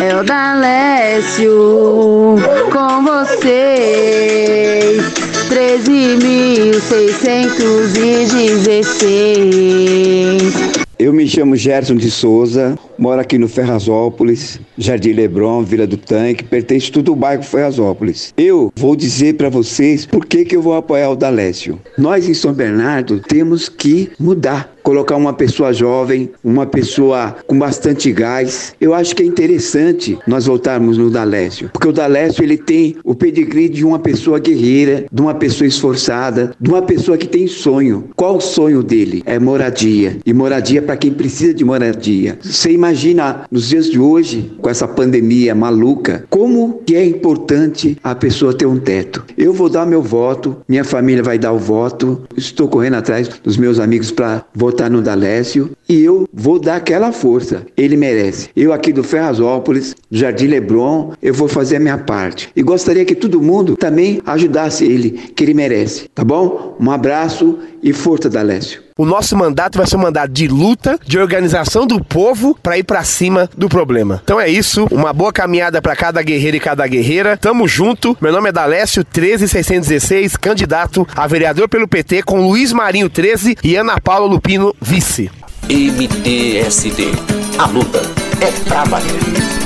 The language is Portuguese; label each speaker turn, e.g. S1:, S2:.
S1: É o Dalécio com vocês. 13.616.
S2: Eu me chamo Gerson de Souza, moro aqui no Ferrazópolis, Jardim Lebron, Vila do Tanque, pertence tudo ao bairro Ferrazópolis. Eu vou dizer para vocês por que, que eu vou apoiar o Dalécio. Nós em São Bernardo temos que mudar colocar uma pessoa jovem, uma pessoa com bastante gás. Eu acho que é interessante nós voltarmos no Dalécio, porque o Dalécio ele tem o pedigree de uma pessoa guerreira, de uma pessoa esforçada, de uma pessoa que tem sonho. Qual o sonho dele? É moradia. E moradia para quem precisa de moradia. Você imagina nos dias de hoje, com essa pandemia maluca, como que é importante a pessoa ter um teto. Eu vou dar meu voto, minha família vai dar o voto. Estou correndo atrás dos meus amigos para votar votar no Dalécio e eu vou dar aquela força. Ele merece. Eu aqui do Ferrazópolis, Jardim Lebron, eu vou fazer a minha parte. E gostaria que todo mundo também ajudasse ele, que ele merece. Tá bom? Um abraço e força, Dalécio.
S3: O nosso mandato vai ser um mandato de luta, de organização do povo para ir para cima do problema. Então é isso, uma boa caminhada para cada guerreiro e cada guerreira. Tamo junto. Meu nome é Dalécio 13616, candidato a vereador pelo PT com Luiz Marinho 13 e Ana Paula Lupino vice.
S4: MTSD. A luta é pra valer.